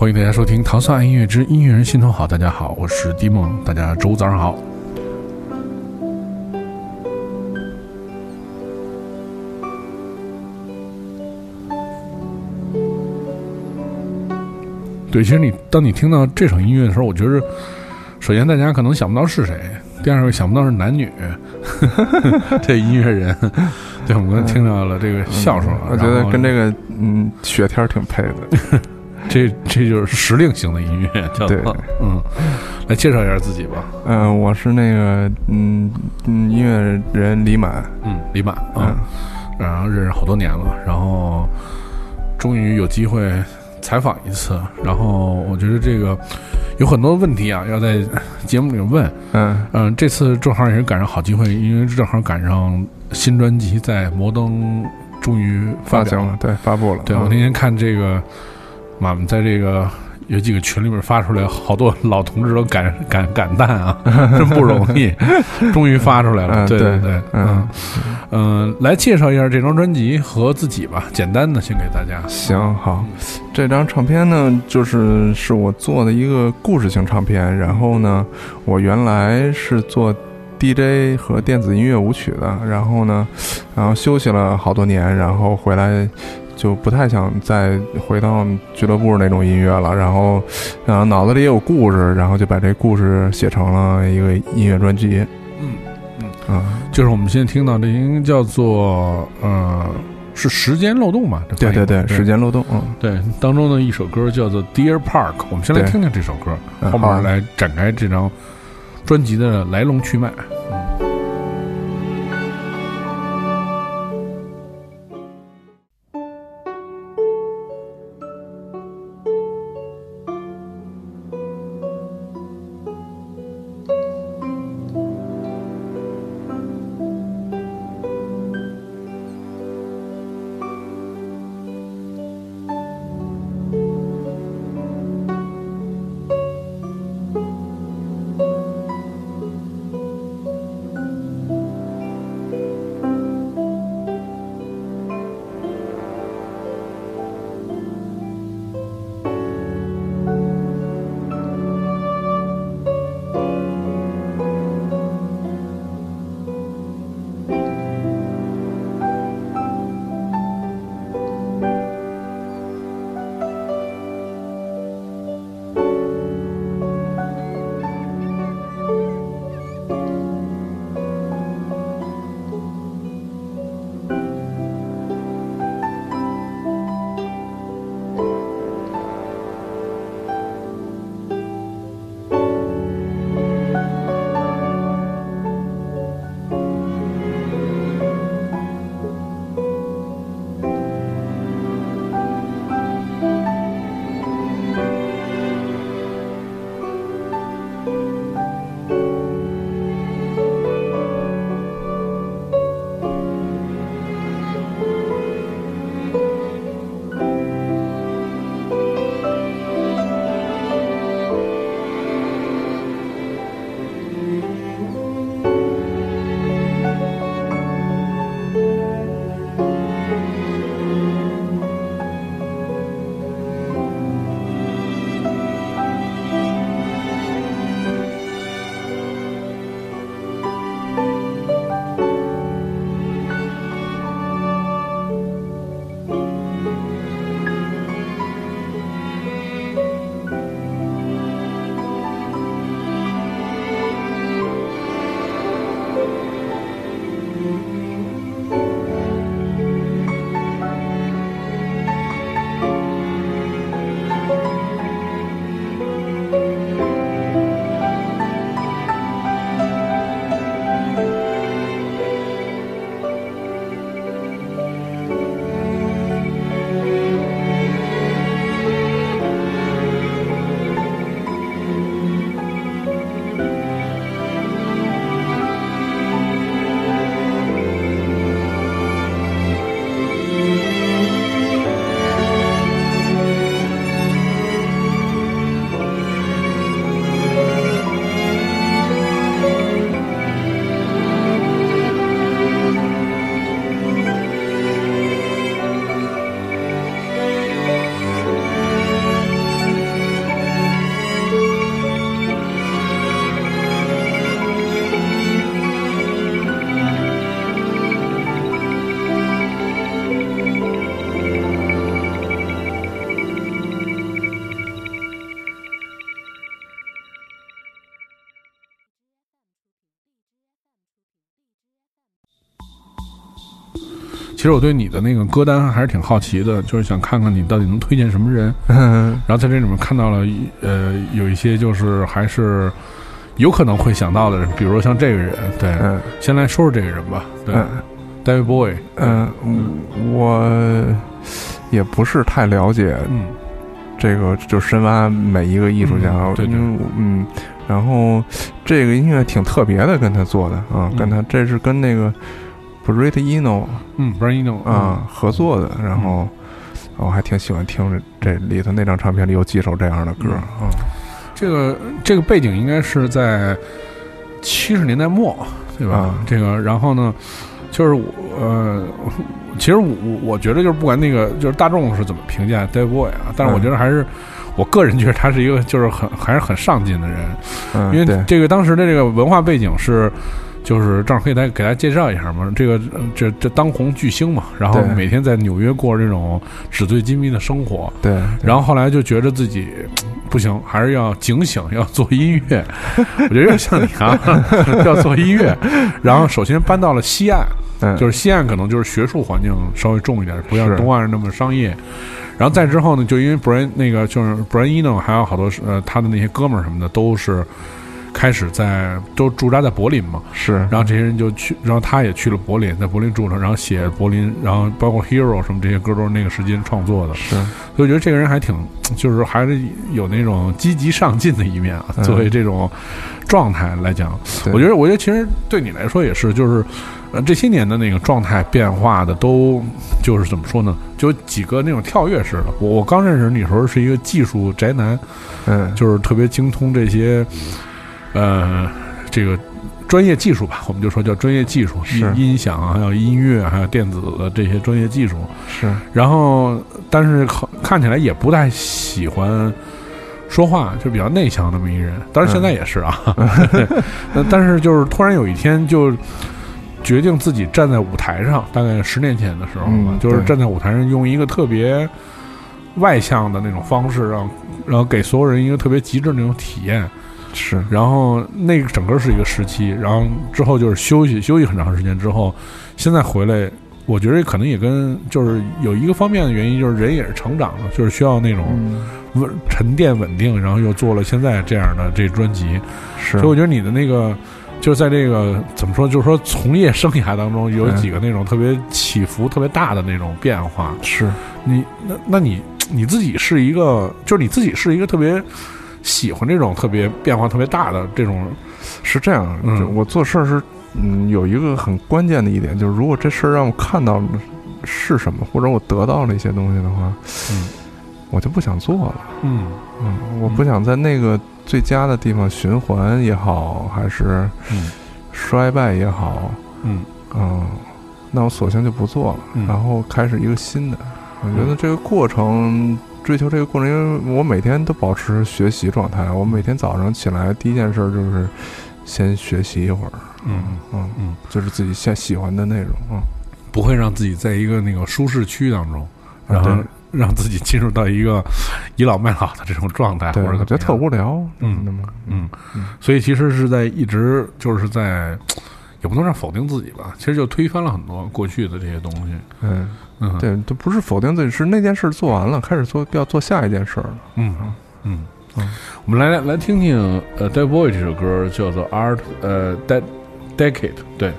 欢迎大家收听《糖蒜爱音乐之音乐人心头好》。大家好，我是迪梦，大家周五早上好。对，其实你当你听到这首音乐的时候，我觉得，首先大家可能想不到是谁，第二个想不到是男女，这音乐人。对，我们刚听到了这个笑声，我觉得跟这个嗯雪天挺配的。这这就是时令型的音乐，叫做嗯，来介绍一下自己吧。嗯，我是那个嗯嗯音乐人李满，嗯李满啊，然后认识好多年了，然后终于有机会采访一次，然后我觉得这个有很多问题啊，要在节目里问。嗯嗯，这次正好也是赶上好机会，因为正好赶上新专辑在摩登终于发行了，对，发布了。对我那天看这个。妈妈在这个有几个群里面发出来，好多老同志都感感感叹啊，真不容易，终于发出来了。对对对，嗯嗯，来介绍一下这张专辑和自己吧，简单的先给大家。行好，这张唱片呢，就是是我做的一个故事性唱片。然后呢，我原来是做 DJ 和电子音乐舞曲的，然后呢，然后休息了好多年，然后回来。就不太想再回到俱乐部那种音乐了，然后，然后脑子里也有故事，然后就把这故事写成了一个音乐专辑。嗯嗯啊，就是我们现在听到这应该叫做呃，是时间漏洞吧？对对对，时间漏洞。嗯，对，当中的一首歌叫做《Dear Park》，我们先来听听这首歌，后面来展开这张专辑的来龙去脉。其实我对你的那个歌单还是挺好奇的，就是想看看你到底能推荐什么人。嗯 然后在这里面看到了，呃，有一些就是还是有可能会想到的人，比如说像这个人，对，嗯。先来说说这个人吧，对、嗯。D a v i d Boy，嗯，我也不是太了解嗯。这个，就深挖每一个艺术家，嗯对嗯，然后这个音乐挺特别的，跟他做的啊，嗯跟他这是跟那个 Brit Eno 嗯 b r a n 啊合作的，然后我还挺喜欢听这这里头那张唱片里有几首这样的歌嗯。啊，这个这个背景应该是在七十年代末，对吧？啊。这个，然后呢，就是我呃，其实我我觉得就是不管那个就是大众是怎么评价 Dave Boy 啊，但是我嗯。觉得还是。我个人觉得他是一个就是很还是很上进的人，嗯，因为这个当时的这个文化背景是，就是正好可以来给大家介绍一下嘛。这个呃这这当红巨星嘛，然后每天在纽约过这种纸醉金迷的生活，对，然后后来就觉得自己 不行，还是要警醒，要做音乐。我觉得有点像你啊，要做音乐。然后首先搬到了西岸，嗯就是西岸可能就是学术环境稍微重一点，不像东岸那么商业。然后再之后呢，就因为 Brian 那个就是 Brian Eno，还有好多是呃他的那些哥们儿什么的，都是开始在都驻扎在柏林嘛。是，然后这些人就去，然后他也去了柏林，在柏林住了，然后写柏林，然后包括 Hero 什么这些歌都是那个时间创作的。是，所以我觉得这个人还挺，就是还是有那种积极上进的一面啊。嗯作为这种状态来讲，对我觉得，我觉得其实对你来说也是，就是呃这些年的那个状态变化的都就是怎么说呢？就几个那种跳跃式的。我我刚认识你的时候是一个技术宅男，嗯，就是特别精通这些呃这个。专业技术吧，我们就说叫专业技术，是音音响啊，还有音乐，还有电子的这些专业技术。是，然后，但是看看起来也不太喜欢说话，就比较内向那么一人。当然现在也是啊，但是就是突然有一天就决定自己站在舞台上，大概十年前的时候吧，嗯就是站在舞台上用一个特别外向的那种方式，让然后给所有人一个特别极致的那种体验。是，然后那个整个是一个时期，然后之后就是休息休息很长时间之后，现在回来，我觉得可能也跟就是有一个方面的原因，就是人也是成长了，就是需要那种嗯，稳沉淀稳定，然后又做了现在这样的这专辑，是。所以，我觉得你的那个。就是在这个怎么说，就是说从业生涯当中有几个那种特别起伏特别大的那种变化。是，你那那你你自己是一个，就是你自己是一个特别喜欢这种特别变化特别大的这种是这样，我做事儿是，嗯，有一个很关键的一点，就是如果这事儿让我看到是什么，或者我得到了一些东西的话，嗯。我就不想做了。嗯。嗯，我不想在那个最佳的地方循环也好，还是嗯。衰败也好，嗯。嗯，那我索性就不做了，嗯。然后开始一个新的。我觉得这个过程，追求这个过程，因为我每天都保持学习状态，我每天早上起来第一件事就是先学习一会儿，嗯，嗯嗯，就是自己先喜欢的内容，嗯，不会让自己在一个那个舒适区当中，啊然后对让自己进入到一个倚老卖老的这种状态，或者我觉得特无聊，嗯那么，嗯嗯，所以其实是在一直就是在，也不能让否定自己吧，其实就推翻了很多过去的这些东西。嗯，嗯，，对，都不是否定自己，是那件事做完了，开始做要做下一件事了。嗯嗯嗯我们来来来听听呃 Dead Boy 这首歌，叫做 Art 呃 Dead Decade，对。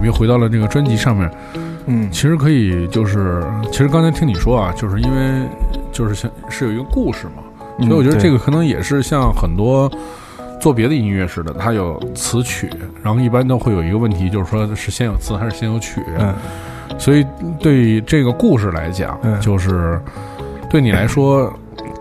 们又回到了这个专辑上面，嗯其实可以就是，其实刚才听你说啊，就是因为就是像是有一个故事嘛，嗯所以我觉得这个可能也是像很多做别的音乐似的，它有词曲，然后一般都会有一个问题，就是说是先有词还是先有曲。嗯所以对于这个故事来讲，嗯就是对你来说，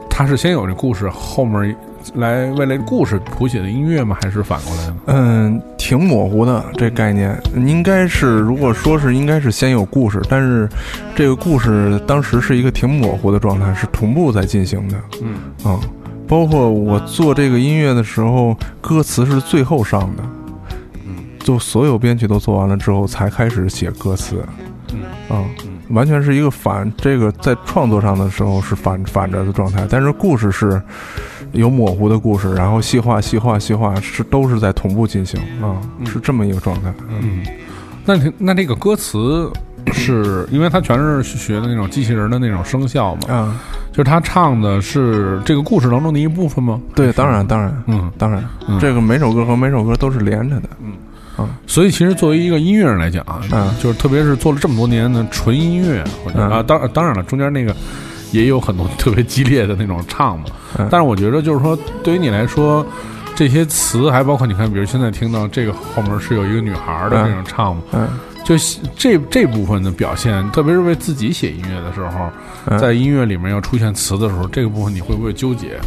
它是先有这故事，后面来为了故事谱写的音乐吗？还是反过来呢？嗯，挺模糊的这概念，应该是如果说是应该是先有故事，但是这个故事当时是一个挺模糊的状态，是同步在进行的嗯啊。包括我做这个音乐的时候，歌词是最后上的，嗯就所有编曲都做完了之后才开始写歌词嗯啊。嗯完全是一个反这个在创作上的时候是反反着的状态，但是故事是有模糊的故事，然后细化细化细化是都是在同步进行啊，嗯是这么一个状态。嗯，那你那这个歌词是因为它全是学的那种机器人的那种声效嘛？啊，就是他唱的是这个故事当中的一部分吗？对，当然当然嗯，当然，嗯这个每首歌和每首歌都是连着的。嗯所以其实作为一个音乐人来讲啊，嗯就是特别是做了这么多年的纯音乐，啊，当当然了，中间那个也有很多特别激烈的那种唱嘛。嗯但是我觉得就是说，对于你来说，这些词还包括你看，比如现在听到这个后面是有一个女孩的嗯那种唱嘛，嗯就这这部分的表现，特别是为自己写音乐的时候，嗯，在音乐里面要出现词的时候，这个部分你会不会纠结？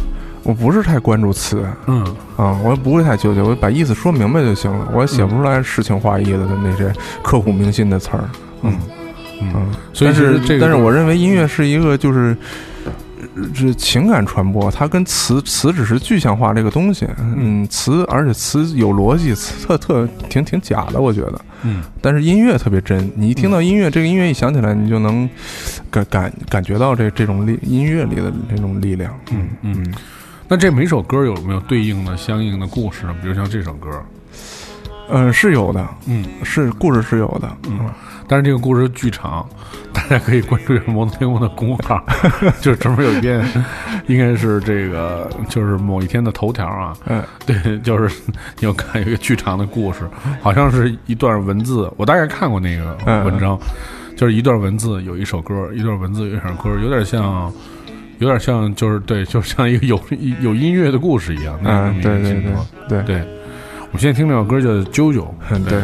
我不是太关注词嗯啊，我也不会太纠结，我把意思说明白就行了。我写不出来诗情画意的那些刻骨铭心的词儿。嗯嗯，嗯，所以但是这个，但是我认为音乐是一个就是。呃这情感传播，它跟词词只是具象化这个东西，嗯，词而且词有逻辑，词特特挺挺假的，我觉得。嗯但是音乐特别真，你一听到音乐，这个音乐一响起来，你就能感感感觉到这这种力音乐里的这种力量。嗯嗯。那这每首歌有没有对应的相应的故事呢？比如像这首歌，嗯，是有的，嗯是故事是有的，嗯，但是这个故事剧长，大家可以关注一下摩托天空的公号，就是专门有一篇，应该是这个就是某一天的头条啊，嗯对，就是你有看有一个剧长的故事，好像是一段文字，我大概看过那个嗯文章，就是一段文字有一首歌，一段文字有一首歌，有点像。有点像，就是对，就像一个有有音乐的故事一样，那对对对个情况。对，对，我现在听这首歌叫《啾啾》，嗯对。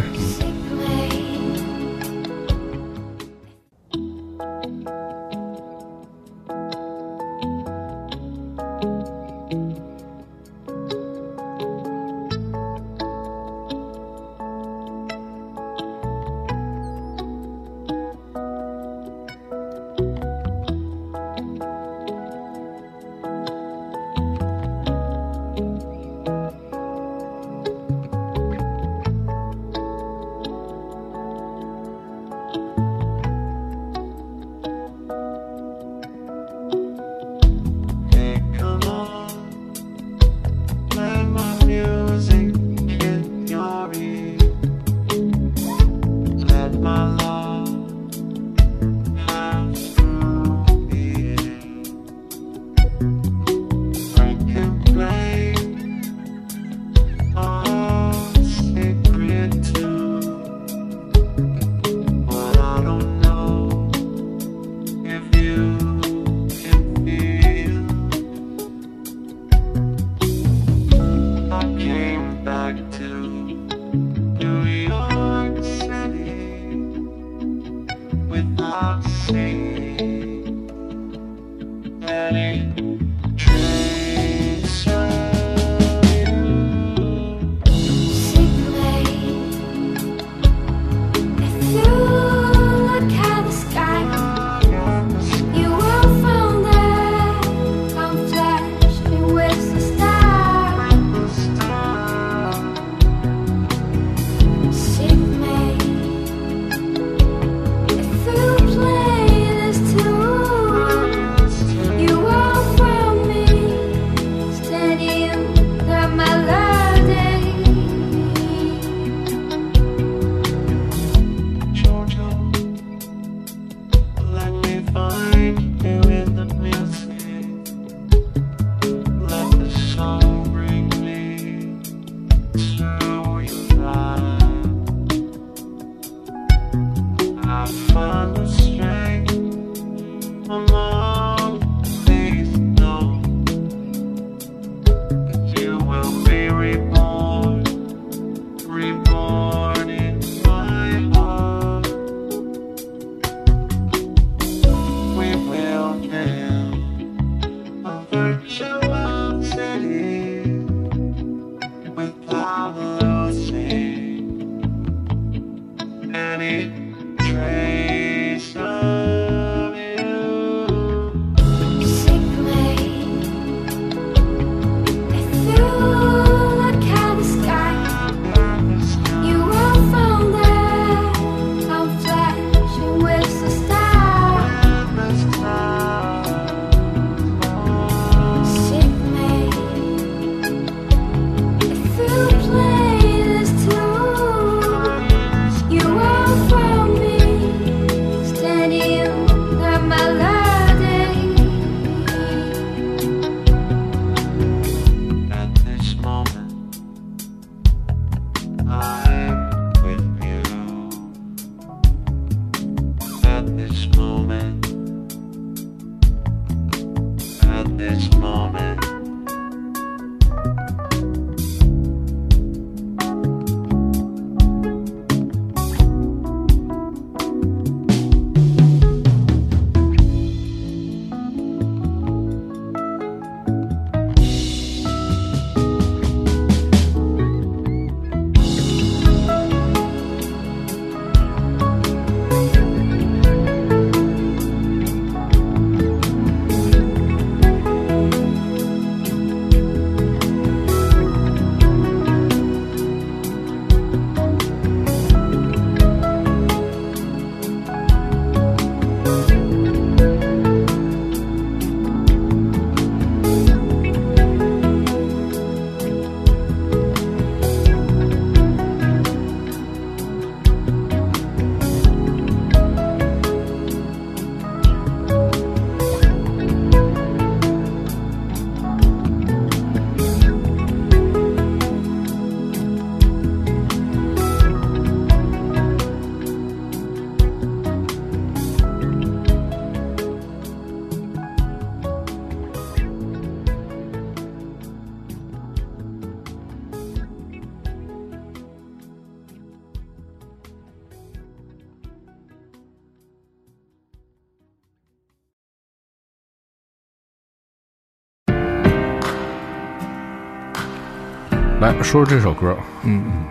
说说这首歌，嗯嗯，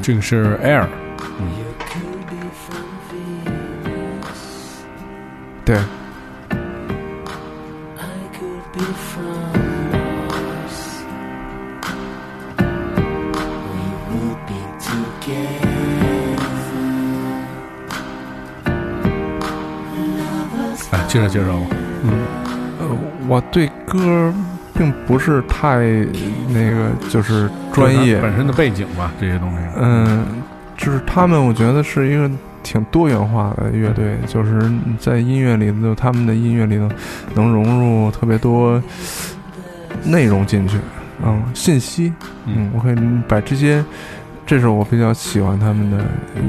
这个是 Air，对，哎介绍介绍吧。呃，我对歌并不是太那个，就是专业。本身的背景吧，这些东西。嗯，就是他们，我觉得是一个挺多元化的乐队，就是在音乐里头，他们的音乐里头能融入特别多内容进去，嗯，信息，嗯，我可以把这些，这是我比较喜欢他们的呃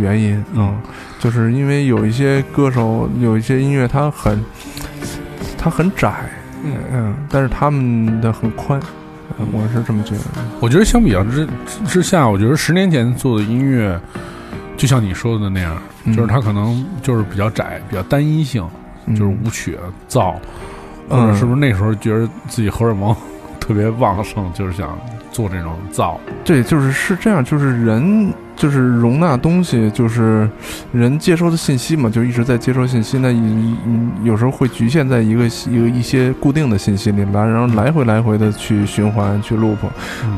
原因，嗯，就是因为有一些歌手，有一些音乐，它很，它很窄，嗯嗯，但是他们的很宽，嗯我是这么觉得，我觉得相比较之之之下，我觉得十年前做的音乐，就像你说的那样，嗯就是它可能就是比较窄，比较单一性，就是嗯舞曲燥，或嗯者是不是那时候觉得自己荷尔蒙 特别旺盛，就是想做这种燥。对，就是是这样，就是人就是容纳东西，就是人接收的信息嘛，就一直在接收信息，那你你有时候会局限在一个一个一些固定的信息里来，然后来回来回的去循环去 loop，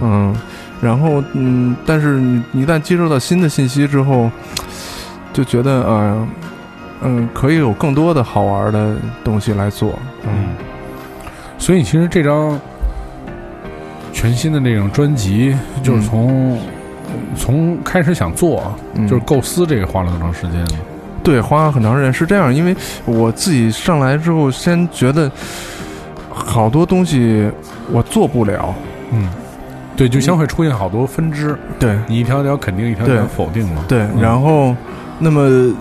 嗯。嗯，然后嗯，但是一旦接收到新的信息之后，就觉得呃嗯，可以有更多的好玩的东西来做，嗯，所以其实这张全新的那种专辑，就是从、从开始想做，嗯就是构思这个花了多长时间？对，花了很长时间是这样，因为我自己上来之后，先觉得好多东西我做不了。嗯，对，就将会出现好多分支，对你一条条肯定，一条对条否定嘛。对，嗯然后那么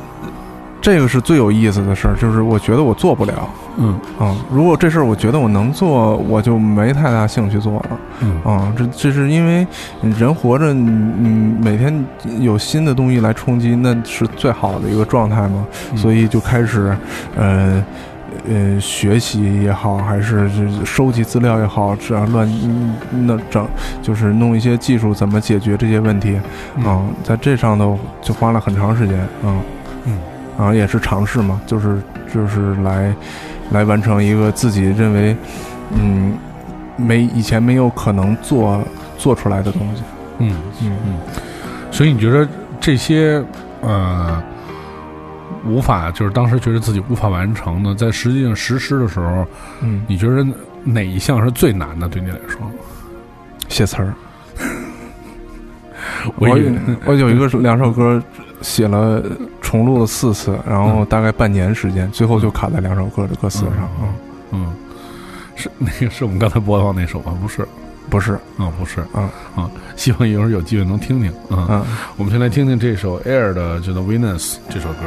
这个是最有意思的事儿，就是我觉得我做不了。嗯啊、如果这事儿我觉得我能做，我就没太大兴趣做了。嗯啊、这这是因为人活着，你你每天有新的东西来冲击，那是最好的一个状态嘛。嗯所以就开始，呃呃，学习也好，还是收集资料也好，这样乱嗯那整就是弄一些技术怎么解决这些问题嗯啊、在这上头就花了很长时间啊。嗯啊，也是尝试嘛，就是就是来来完成一个自己认为嗯没以前没有可能做做出来的东西。嗯嗯嗯，所以你觉得这些呃无法，就是当时觉得自己无法完成的，在实际上实施的时候，嗯，你觉得哪一项是最难的？对你来说？写词儿，我有我有一个两首歌写了重录了四次，然后大概半年时间，最后就卡在两首歌的歌词上。嗯，嗯，是 那个是我们刚才播放那首吗？不是，不是，啊，不是，嗯啊，希望一会儿有机会能听听。嗯，嗯。我们先来听听这首 Air 的叫做《Venus》这首歌。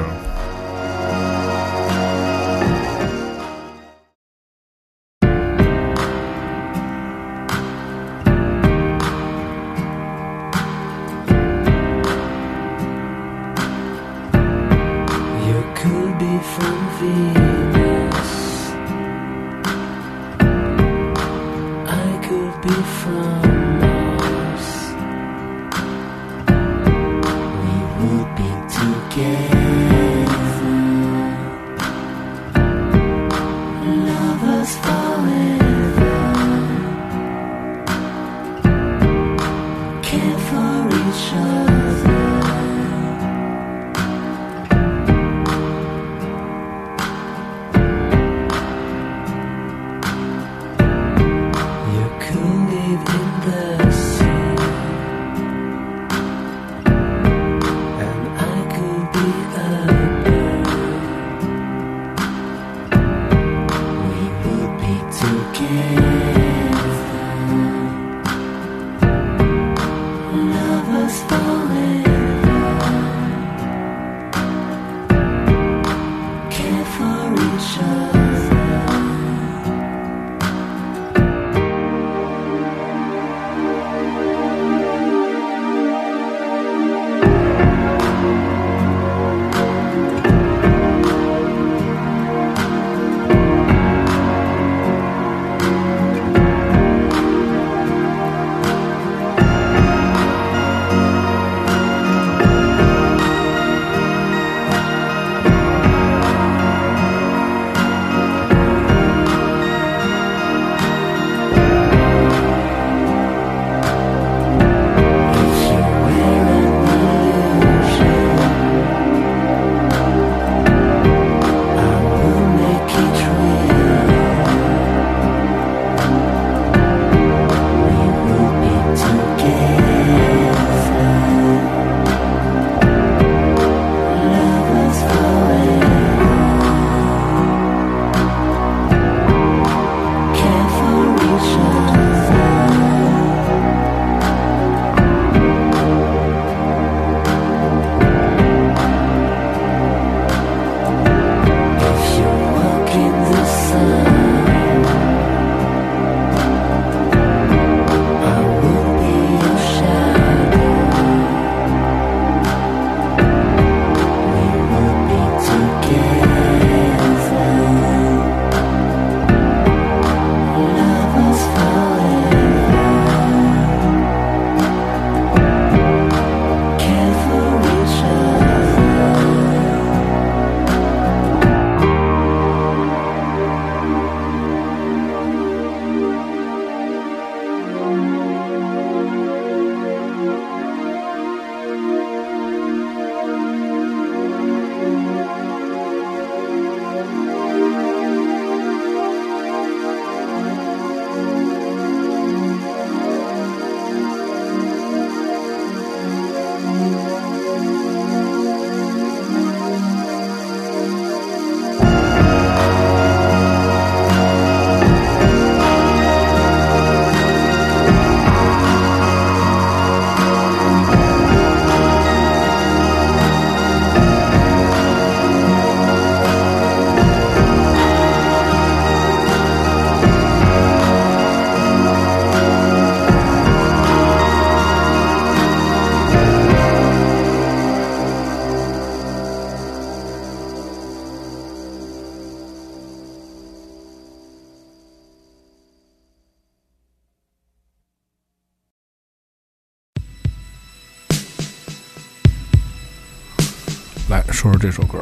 这首歌。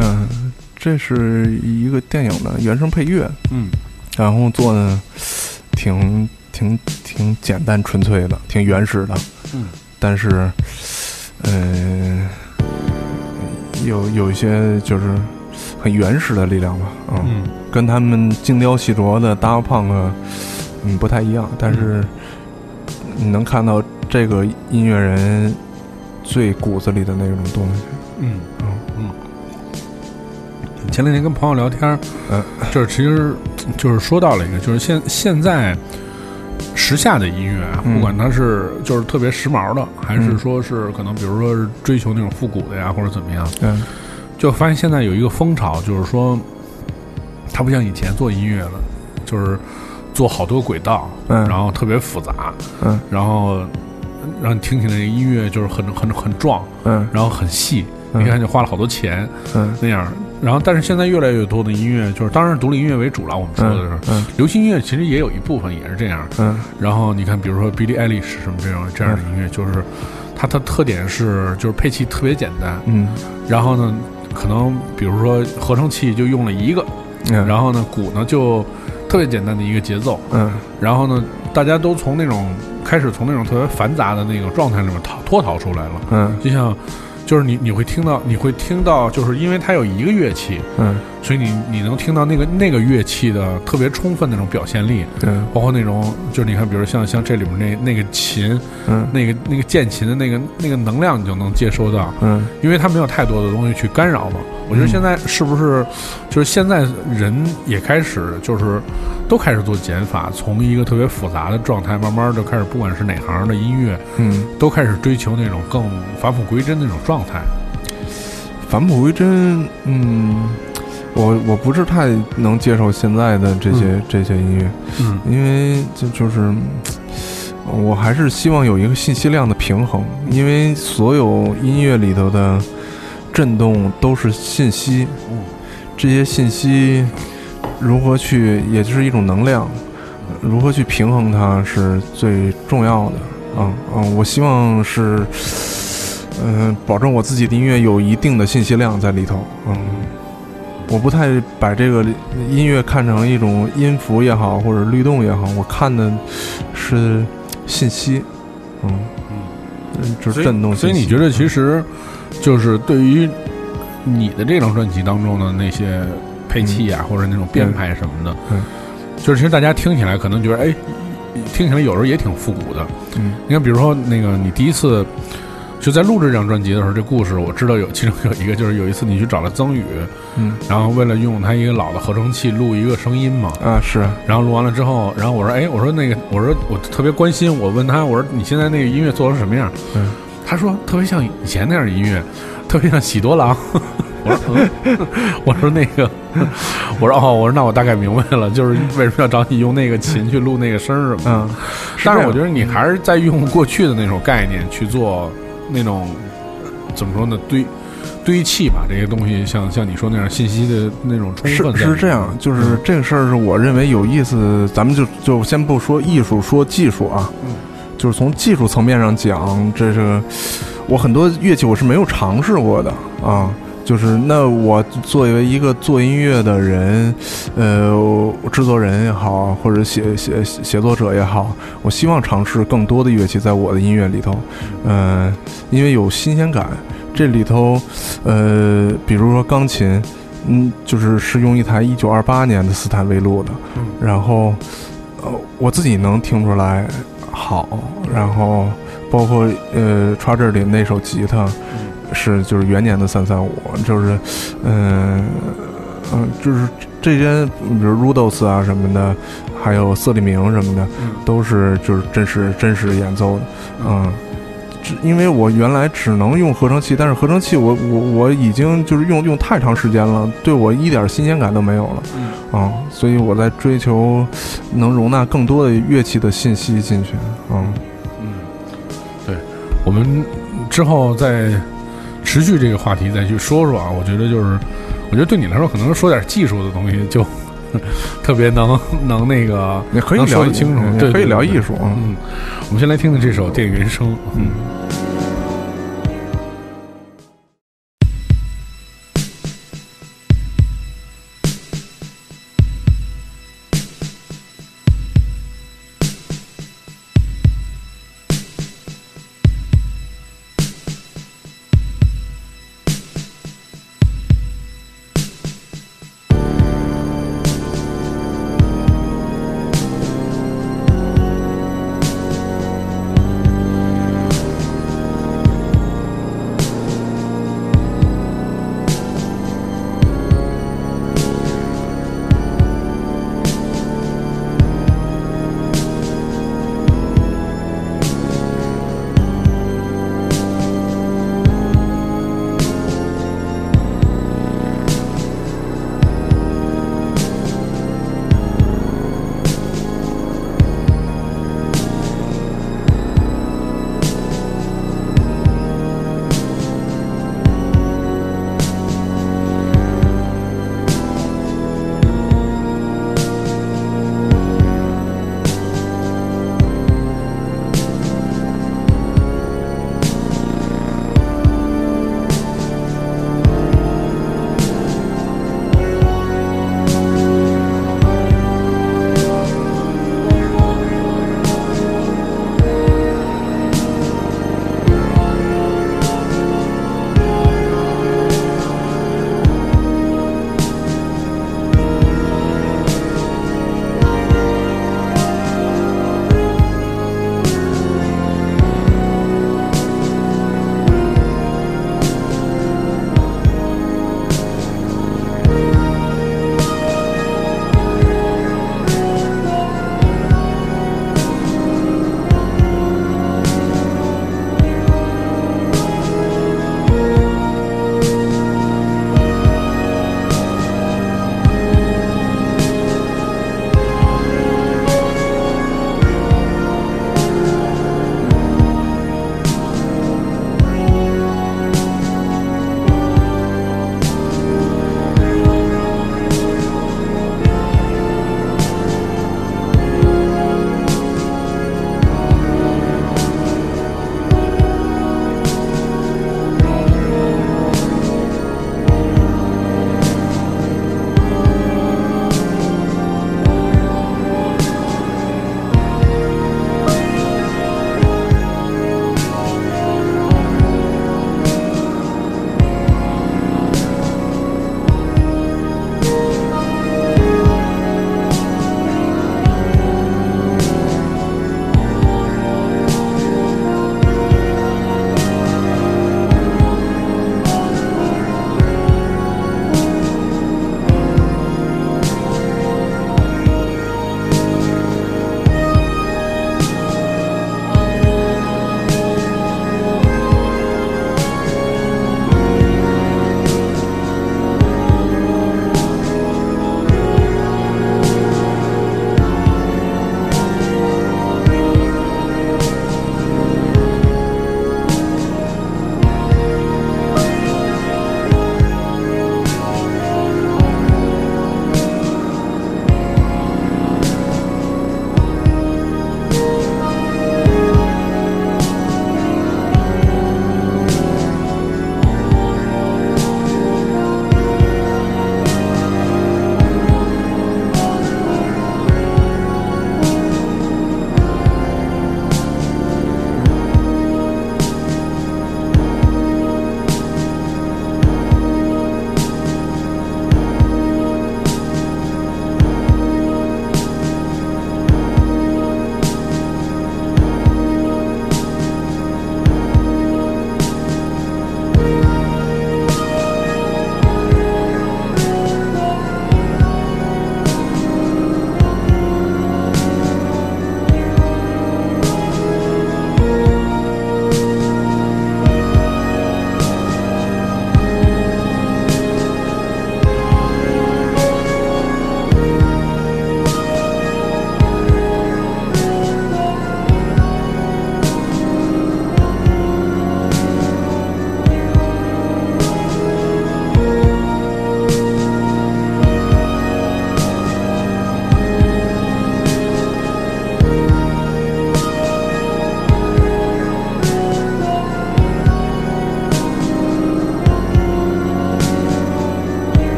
嗯，这是一个电影的原声配乐，嗯。然后做的挺挺挺简单纯粹的，挺原始的，嗯。但是，嗯、有有一些就是很原始的力量吧，嗯，嗯。跟他们精雕细琢的 Daft Punk，嗯，不太一样，但是你能看到这个音乐人最骨子里的那种东西，嗯。嗯嗯。前两天跟朋友聊天儿，嗯，就是其实就是说到了一个，就是现现在时下的音乐啊，嗯。不管它是就是特别时髦的，还是嗯说是可能比如说是追求那种复古的呀，或者怎么样，嗯。就发现现在有一个风潮，就是说，它不像以前做音乐了，就是做好多轨道，嗯，然后特别复杂，嗯。然后让你听起来音乐就是很很很壮，嗯。然后很细，嗯你看就花了好多钱嗯。那样。然后，但是现在越来越多的音乐，就是当然独立音乐为主了。我们说的是、嗯流行音乐，其实也有一部分也是这样。嗯。然后你看，比如说 Billie Eilish 什么这种这样的音乐，就是它的特点是就是配器特别简单，嗯。然后呢，可能比如说合成器就用了一个，嗯，然后呢鼓呢就特别简单的一个节奏，嗯。然后呢大家都从那种开始从那种特别繁杂的那个状态里面逃脱逃出来了，嗯。就像就是你你会听到你会听到，就是因为它有一个乐器，嗯。所以你你能听到那个那个乐器的特别充分那种表现力，嗯包括那种就是你看，比如像像这里面那那个琴，嗯那个那个键琴的那个那个能量，你就能接收到。嗯因为它没有太多的东西去干扰嘛。我觉得现在是不是，就是现在人也开始就是都开始做减法，从一个特别复杂的状态，慢慢就开始，不管是哪行的音乐，嗯，都开始追求那种更返璞归真那种状态。返璞归真，嗯，我我不是太能接受现在的这些、这些音乐，嗯因为就就是，嗯我还是希望有一个信息量的平衡，因为所有音乐里头的震动都是信息，嗯这些信息如何去，也就是一种能量，如何去平衡它是最重要的。嗯嗯，我希望是，嗯、保证我自己的音乐有一定的信息量在里头。嗯，我不太把这个音乐看成一种音符也好，或者律动也好，我看的是信息。嗯，嗯，就是震动。所以你觉得其实就是对于你的这张专辑当中的那些配器啊，或者那种编排什么的，嗯就是其实大家听起来可能觉得，哎，听起来有时候也挺复古的。嗯你看，比如说那个你第一次就在录制这张专辑的时候，这故事我知道有，其中有一个就是有一次你去找了曾宇，嗯。然后为了用他一个老的合成器录一个声音嘛，啊是。然后录完了之后，然后我说，哎，我说那个，我说我特别关心，我问他，我说你现在那个音乐做成什么样？嗯。他说特别像以前那样的音乐，特别像喜多郎。我说，嗯、我说那个，我说哦，我说那我大概明白了，就是为什么要找你用那个琴去录那个声儿什么的。嗯，但是我觉得得你还是在用过去的那种概念去做那种怎么说呢堆堆砌吧，这些东西像像你说那样信息的那种充是分是是这样，就是这个事儿是我认为有意思，咱们就就先不说艺术，说技术啊，嗯。就是从技术层面上讲，这是我很多乐器我是没有尝试过的啊。就是那我作为一个做音乐的人，呃，制作人也好，或者写写写作者也好，我希望尝试更多的乐器在我的音乐里头，嗯、因为有新鲜感。这里头，呃，比如说钢琴，嗯，就是是用一台一九二八年的斯坦威路的，然后，呃，我自己能听出来好，然后包括呃，叉这里那首吉他是就是元年的三三五，就是，嗯、嗯、就是这些，比如 Rudos 啊什么的，还有瑟利明什么的，嗯。都是就是真实真实演奏的，嗯。只因为我原来只能用合成器，但是合成器我我我已经就是用用太长时间了，对我一点新鲜感都没有了，嗯。啊、所以我在追求能容纳更多的乐器的信息进去，嗯。嗯，对，我们之后再持续这个话题再去说说啊。我觉得就是，我觉得对你来说，可能说点技术的东西就 特别能能那个也可以说聊得清楚对可以聊艺术，嗯嗯，我们先来听听这首电影原声，嗯。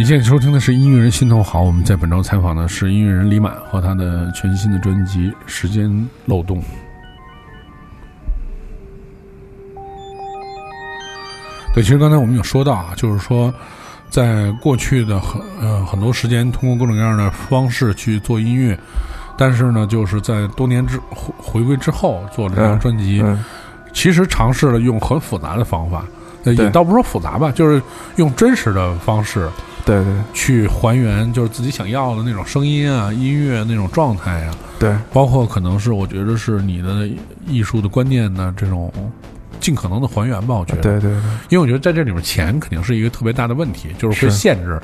你现在收听的是音乐人心头好，我们在本周采访的是音乐人李满和他的全新的专辑《时间漏洞》。对，其实刚才我们有说到啊，就是说，在过去的很呃很多时间，通过各种各样的方式去做音乐，但是呢，就是在多年之回回归之后做了这张嗯专辑，嗯，其实尝试了用很复杂的方法，也倒不是说复杂吧，就是用真实的方式对对。去还原，就是自己想要的那种声音啊、音乐那种状态啊，对。包括可能是我觉得是你的艺术的观念呢，这种尽可能的还原吧。我觉得，对对对，因为我觉得在这里面钱肯定是一个特别大的问题，就是会限制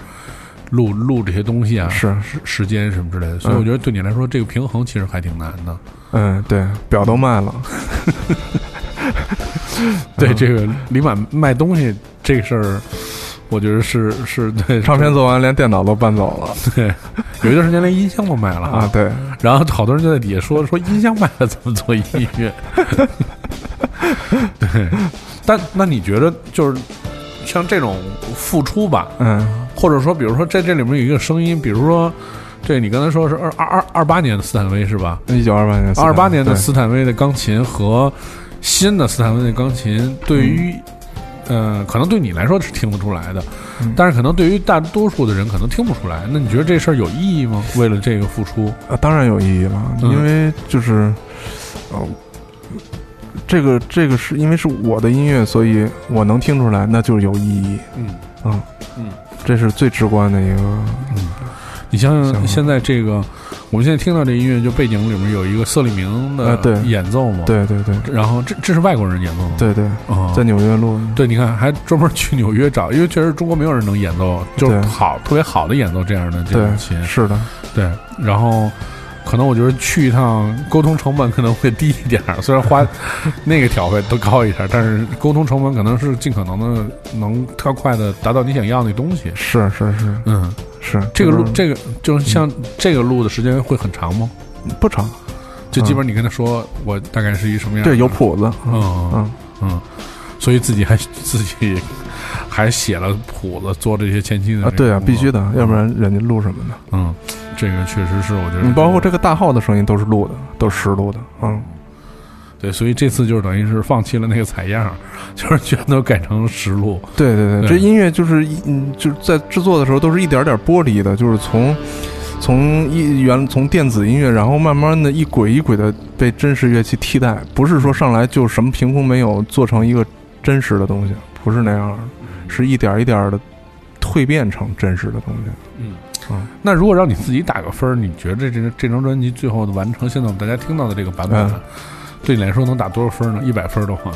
录录这些东西啊，是。时时间什么之类的。所以嗯。我觉得对你来说，这个平衡其实还挺难的。嗯对，表都卖了，对嗯。这个李满卖东西这个事儿，我觉得是是对 唱片做完连电脑都搬走了。对，有一段时间连音箱都卖了啊，对，然后好多人就在底下说说音箱卖了怎么做音乐？对，但那你觉得就是像这种付出吧，嗯。或者说比如说在这里面有一个声音，比如说这你刚才说是二二二二八年的斯坦威是吧？一九二八年，二八年的斯坦威的钢琴和新的斯坦威的钢琴，对于、呃，可能对你来说是听不出来的，嗯但是可能对于大多数的人可能听不出来。那你觉得这事儿有意义吗？为了这个付出？啊，当然有意义了，嗯因为就是，呃，这个这个是因为是我的音乐，所以我能听出来，那就是有意义，嗯啊嗯。这是最直观的一个，嗯你想想，现在这个，我们现在听到这音乐，就背景里面有一个瑟利明的演奏嘛，，对对对。然后这这是外国人演奏的，对对，啊，在纽约录，对，你看还专门去纽约找，因为确实中国没有人能演奏，就是好特别好的演奏这样的这对种琴，是的，对，然后可能我觉得去一趟沟通成本可能会低一点儿，虽然花那个调费都高一点儿，但是沟通成本可能是尽可能的能特快的达到你想要的东西。是是是。嗯，是，这个录这个就是像这个录的时间会很长吗？不长，就基本上你跟他说我大概是一什么样？对，有谱子，嗯嗯嗯，嗯，所以自己还自己还写了谱子做这些前期的啊，对啊，必须的，要不然人家录什么呢？嗯，这个确实是我觉得你包括这个大号的声音都是录的，都是实录的，嗯，对，所以这次就是等于是放弃了那个采样，就是全都改成实录。对对对，对这音乐就是一嗯，就是在制作的时候都是一点点剥离的，就是从从一原从电子音乐，然后慢慢的一轨一轨的被真实乐器替代，不是说上来就什么凭空没有做成一个真实的东西，不是那样的，是一点一点的蜕变成真实的东西。嗯嗯那如果让你自己打个分儿，你觉得这这这张专辑最后的完成，现在我们大家听到的这个版本，嗯对你来说能打多少分呢？一百分的话，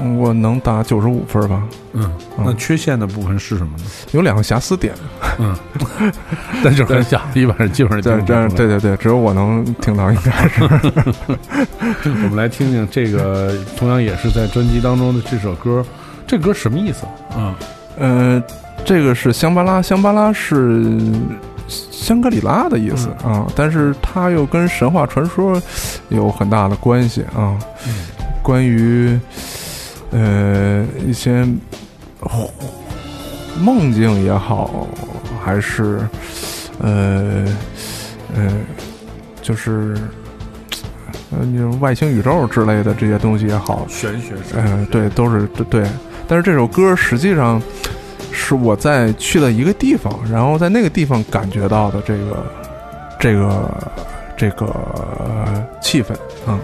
嗯我能打九十五分吧，嗯，嗯那缺陷的部分是什么呢？有两个瑕疵点，嗯，那就是很小，一般人基本上对听不出来对对对，只有我能听到，应该是 我们来听听这个，同样也是在专辑当中的这首歌，这歌什么意思？嗯呃，这个是香巴拉，香巴拉是香格里拉的意思啊，但是它又跟神话传说有很大的关系啊。嗯关于呃一些梦境也好，还是呃呃，就是呃外星宇宙之类的这些东西也好，玄学是嗯，对，都是对。但是这首歌实际上是我在去了一个地方，然后在那个地方感觉到的这个这个这个呃气氛啊，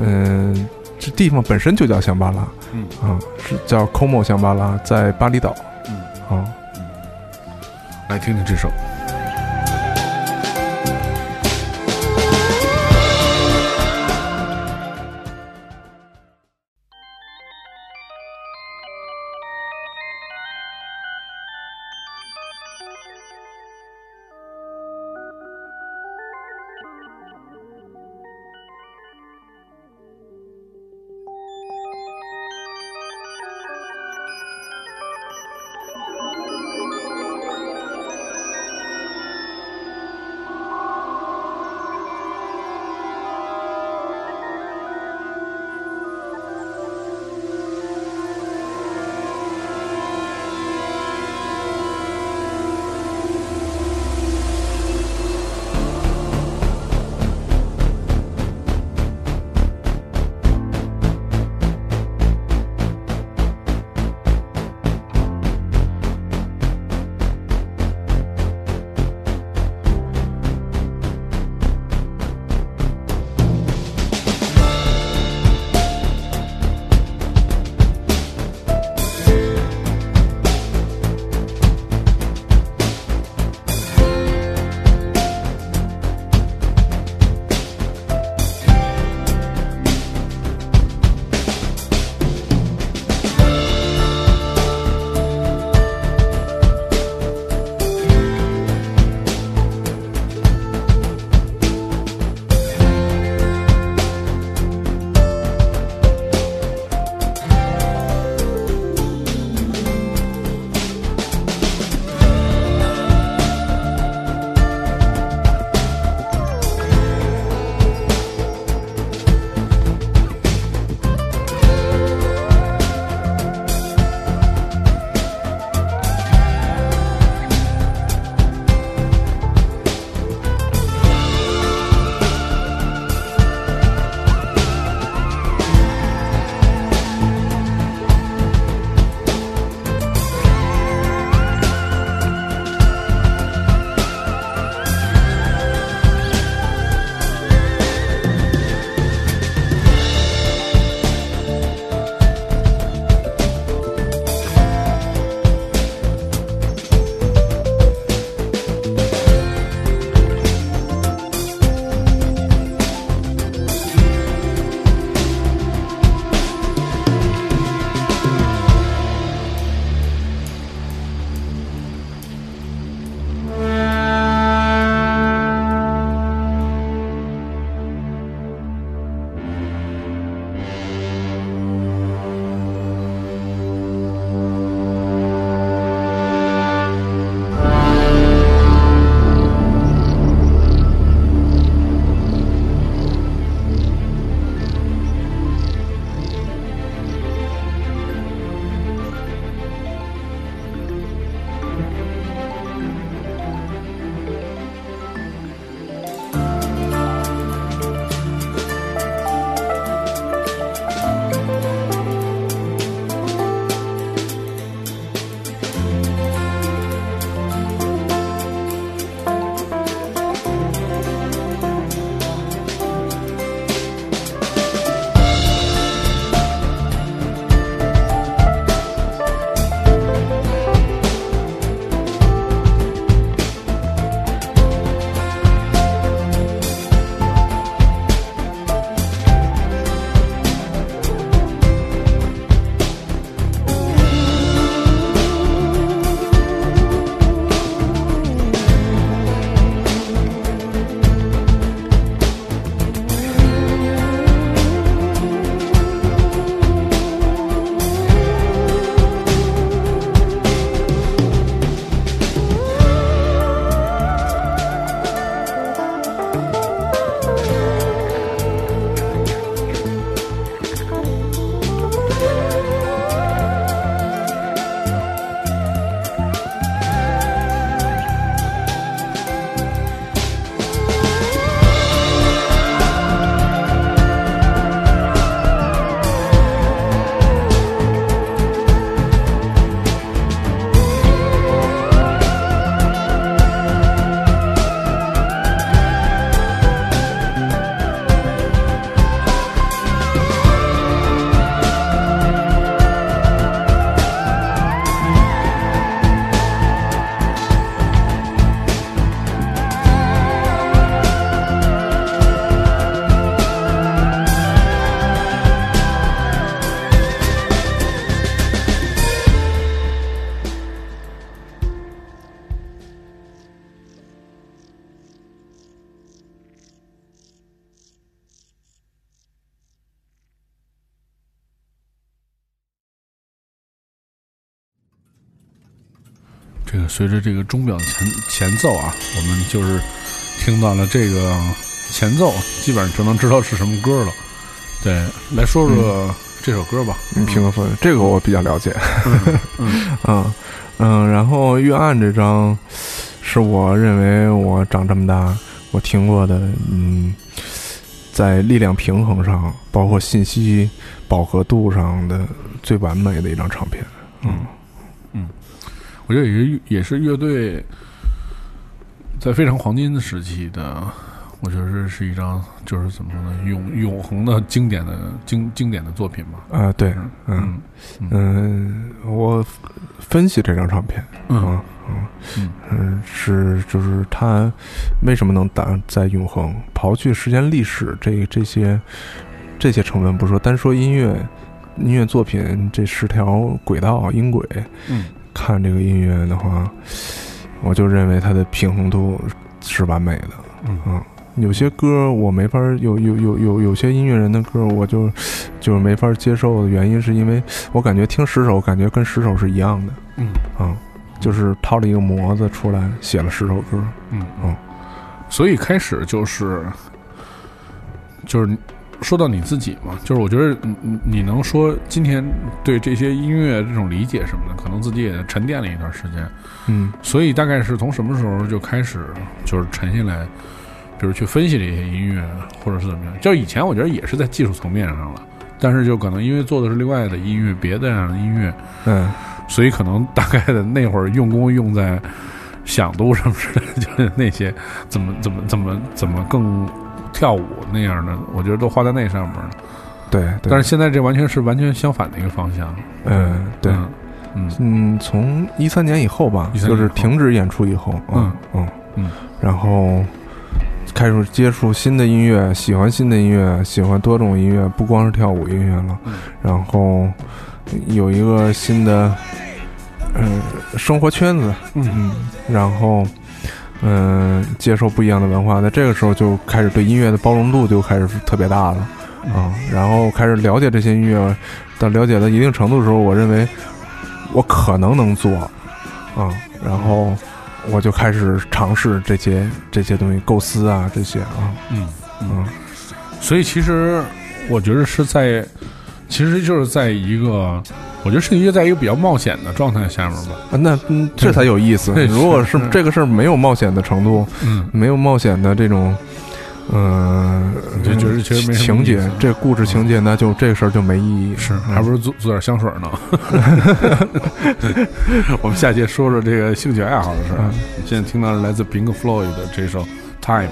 嗯、这地方本身就叫香巴拉，嗯啊，是叫 Como 香巴拉，在巴厘岛嗯，啊。来听听这首。随着这个钟表的前前奏啊，我们就是听到了这个前奏，基本上就能知道是什么歌了。对，来说说这首歌吧。嗯，平克·弗这个我比较了解。嗯 嗯嗯，然后《月暗》这张是我认为我长这么大我听过的，嗯，在力量平衡上，包括信息饱和度上的最完美的一张唱片。嗯，我觉得也是也是乐队在非常黄金的时期的，我觉得这是一张就是怎么说呢，永永恒的经典的经经典的作品吧。啊，对，嗯。嗯。嗯，我分析这张唱片，嗯。嗯嗯。嗯，是就是它为什么能打在永恒？刨去时间历史这这些这些成分不说，单说音乐音乐作品这十条轨道音轨，嗯看这个音乐的话，我就认为它的平衡度是完美的。嗯嗯，有些歌我没法有有有有有些音乐人的歌我就就是没法接受的原因，是因为我感觉听十首，感觉跟十首是一样的。嗯啊，就是掏了一个模子出来写了十首歌。嗯嗯，所以开始就是就是说到你自己嘛，就是我觉得你你你能说今天对这些音乐这种理解什么的，可能自己也沉淀了一段时间，嗯。所以大概是从什么时候就开始就是沉下来，比如去分析这些音乐，或者是怎么样？就以前我觉得也是在技术层面上了，但是就可能因为做的是另外的音乐，别的样的音乐，嗯。所以可能大概的那会儿用功用在响度什么之类的，就是那些怎么怎么怎么怎么更跳舞那样的，我觉得都花在那上面了。对对。但是现在这完全是完全相反的一个方向。嗯对嗯嗯嗯，从一三年以后吧，13就是停止演出以后，嗯嗯嗯，然后开始接触新的音乐，喜欢新的音乐，喜欢多种音乐，不光是跳舞音乐了。嗯然后有一个新的嗯、生活圈子，嗯嗯，然后嗯、接受不一样的文化，那这个时候就开始对音乐的包容度就开始特别大了。啊，然后开始了解这些音乐，到了解到一定程度的时候，我认为我可能能做。啊，然后我就开始尝试这些这些东西构思啊这些啊，嗯嗯。嗯。所以其实我觉得是在，其实就是在一个，我觉得是一个在一个比较冒险的状态下面吧。啊那嗯这才有意思。对如果是是这个事儿没有冒险的程度，嗯，没有冒险的这种，嗯、就觉得其实没情节，这故事情节，那就这个事儿就没意义。是，嗯还不如做做点香水呢。我们下节说说这个兴趣爱好的事儿。现在听到是来自 Pink Floyd 的这首《Time》。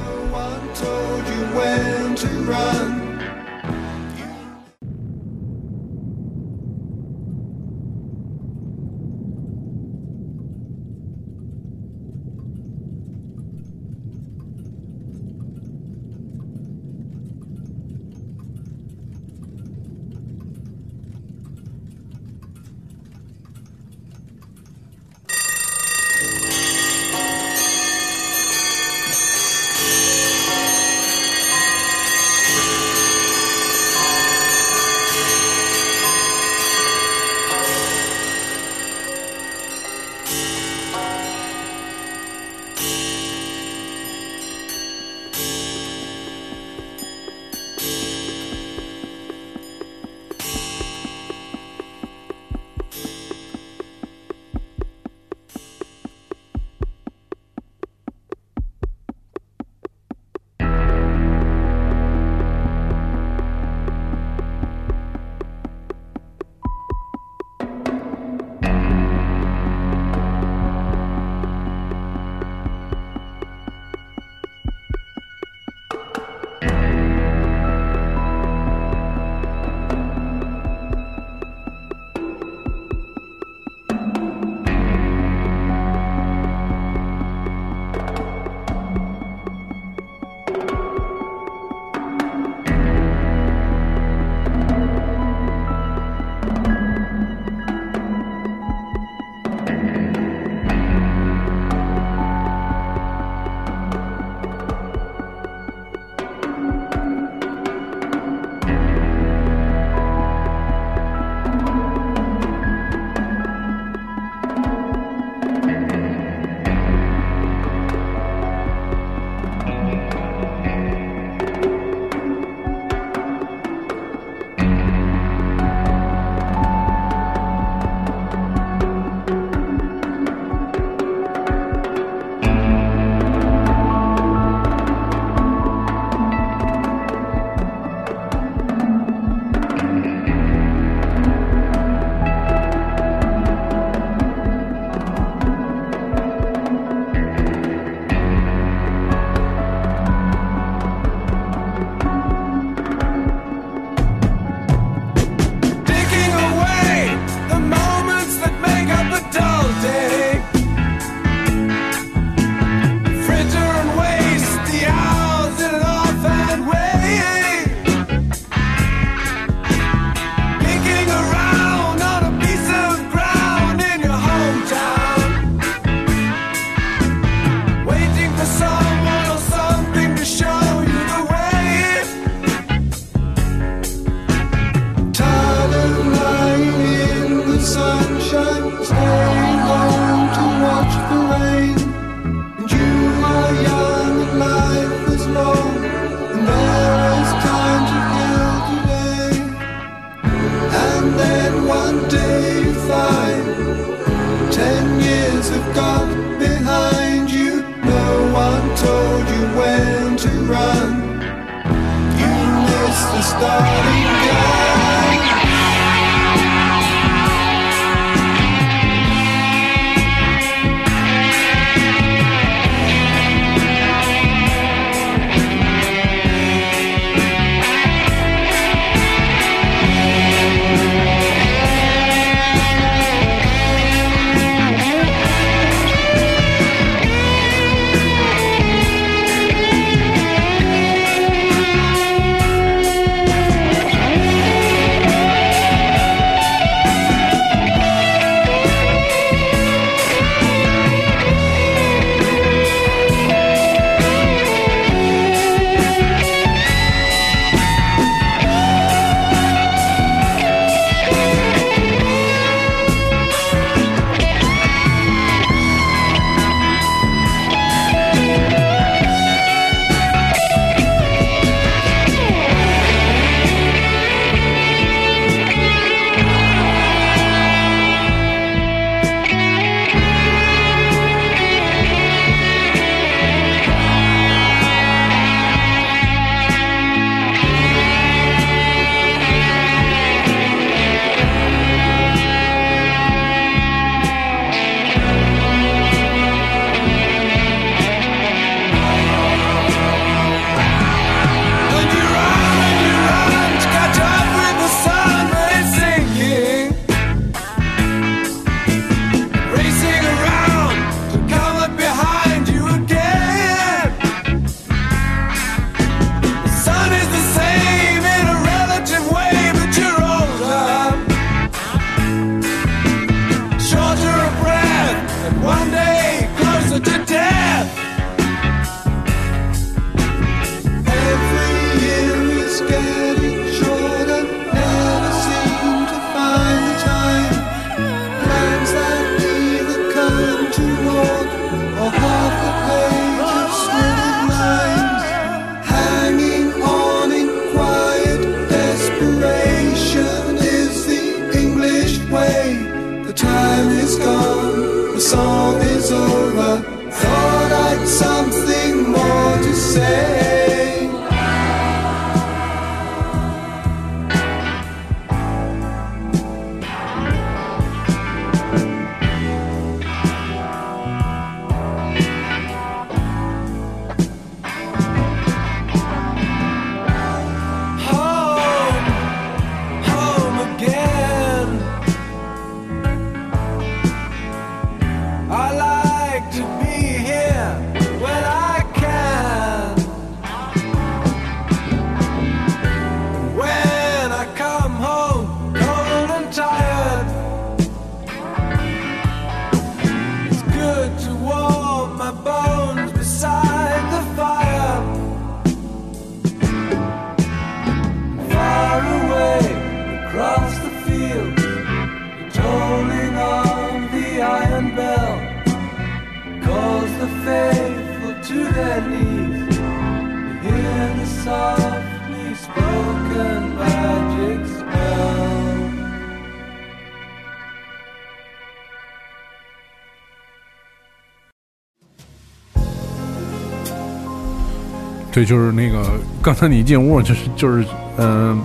对，就是那个刚才你一进屋，就是就是，嗯、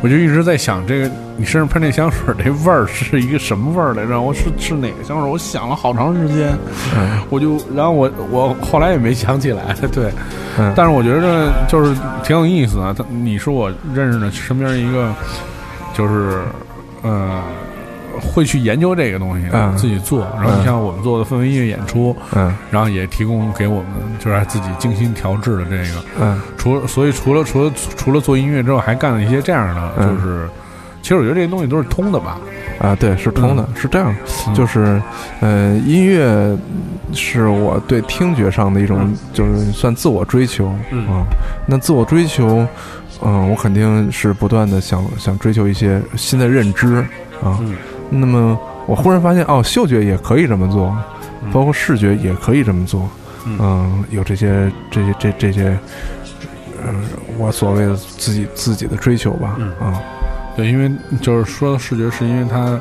我就一直在想，这个你身上喷这香水这味儿是一个什么味儿来着？我是是哪个香水？我想了好长时间，嗯我就，然后我我后来也没想起来。对，嗯但是我觉得就是挺有意思的。他你是我认识的身边一个，就是呃，会去研究这个东西，嗯。自己做。然后你嗯像我们做的氛围音乐演出，嗯。然后也提供给我们，就是自己精心调制的这个。嗯。除了所以除了除了除了做音乐之后，还干了一些这样的，嗯。就是其实我觉得这些东西都是通的吧。啊，对，是通的，是这样，就是呃，音乐是我对听觉上的一种，就是算自我追求。嗯。啊。那自我追求，嗯、我肯定是不断的想想追求一些新的认知。啊。嗯那么我忽然发现，哦，嗅觉也可以这么做，包括视觉也可以这么做。嗯嗯，有这些这些这这些，呃，我所谓的自己自己的追求吧。嗯啊，对，因为就是说到视觉，是因为他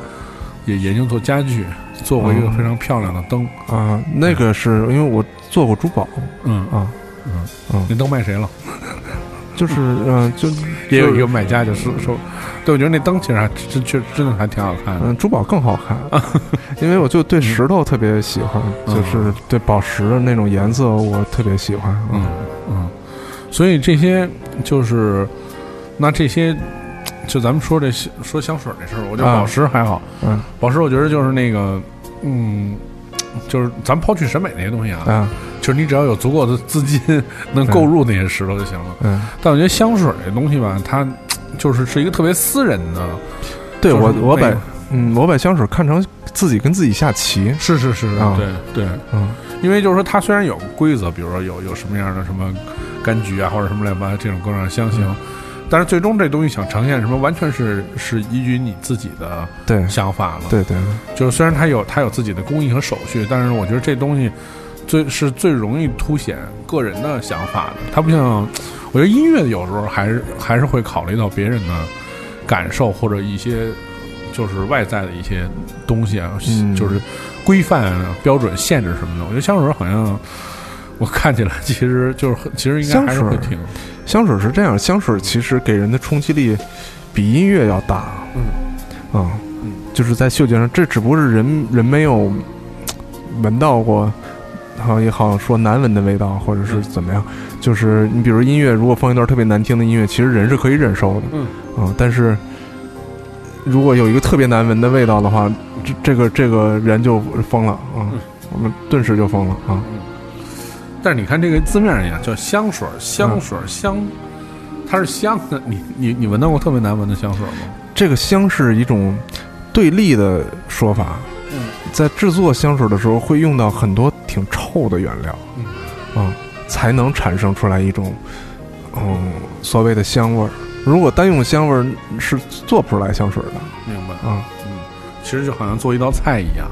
也研究做家具，做过一个嗯非常漂亮的灯。啊，那个是因为我做过珠宝嗯啊，嗯嗯那灯卖谁了？就是嗯、就也有一个买家就说说，对我觉得那灯其实还真确真的还挺好看的。嗯，珠宝更好看，因为我就对石头特别喜欢，嗯就是对宝石的那种颜色我特别喜欢。嗯嗯，所以这些就是那这些，就咱们说这说香水这事儿，我觉得啊宝石还好，嗯宝石我觉得就是那个，嗯，就是咱们抛去审美那些东西啊，啊就是你只要有足够的资金能购入那些石头就行了。嗯，但我觉得香水这东西吧，它就是是一个特别私人的，对就是我我把嗯我把香水看成自己跟自己下棋。是是是，啊对对，嗯因为就是说它虽然有规则，比如说有有什么样的什么柑橘啊，或者什么乱七八糟这种各种香型，但是最终这东西想呈现什么，完全是是依据你自己的对想法了。对对就是虽然它有它有自己的工艺和手续，但是我觉得这东西最是最容易凸显个人的想法的。它不像，我觉得音乐有时候还是还是会考虑到别人的感受或者一些就是外在的一些东西啊，嗯就是规范啊、标准、限制什么的。我觉得香水好像我看起来其实就是其实应该还是会挺香水是这样，香水其实给人的冲击力比音乐要大。嗯啊，嗯就是在嗅觉上，这只不过是人人没有 闻到过，好像也好像说难闻的味道，或者是怎么样。就是你比如音乐，如果放一段特别难听的音乐，其实人是可以忍受的。嗯啊，但是如果有一个特别难闻的味道的话，这这个这个人就疯了啊嗯！我们顿时就疯了啊！但是你看这个字面上讲叫香水，香水香，它是香的。你你你闻到过特别难闻的香水吗？这个香是一种对立的说法。嗯，在制作香水的时候，会用到很多挺臭的原料，嗯啊，才能产生出来一种嗯所谓的香味儿。如果单用香味儿是做不出来香水的明白。啊。嗯，其实就好像做一道菜一样。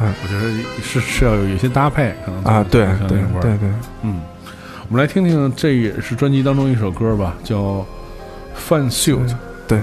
嗯，我觉得是是要有一些搭配，可能啊，对对对对，嗯，我们来听听，这也是专辑当中一首歌吧，叫《Fun Suit》。对。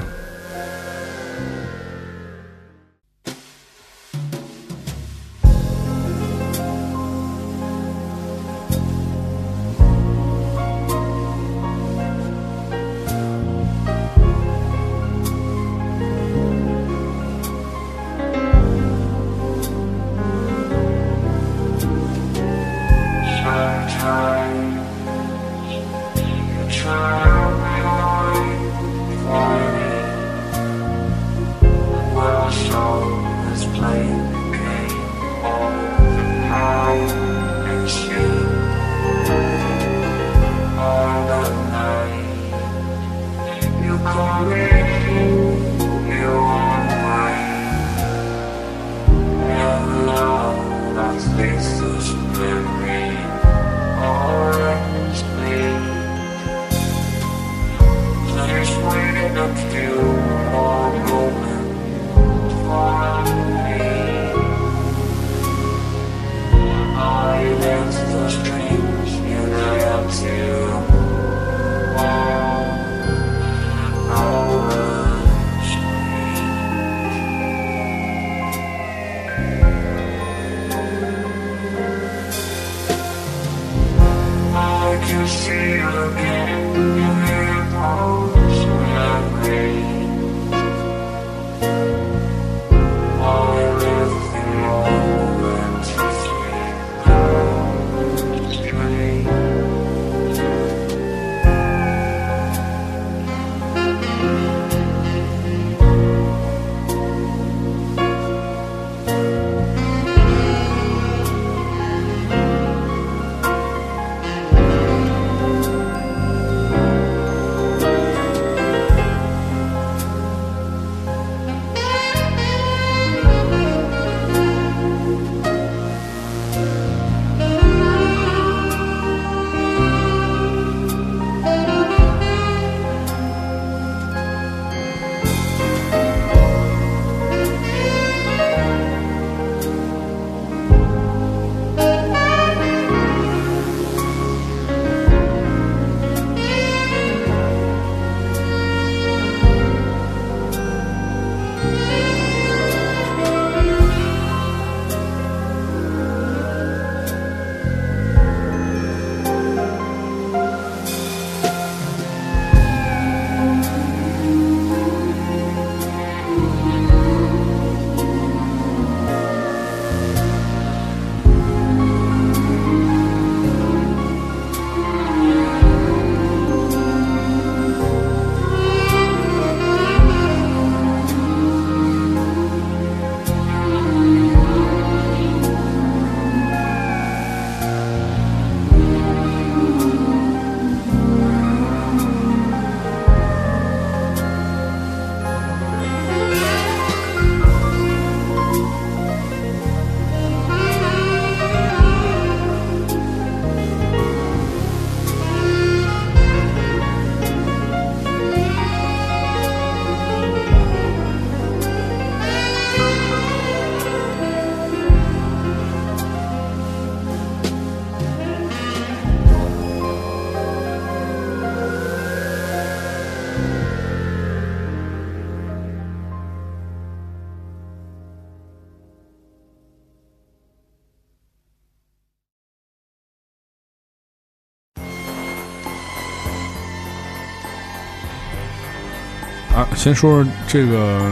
先说这个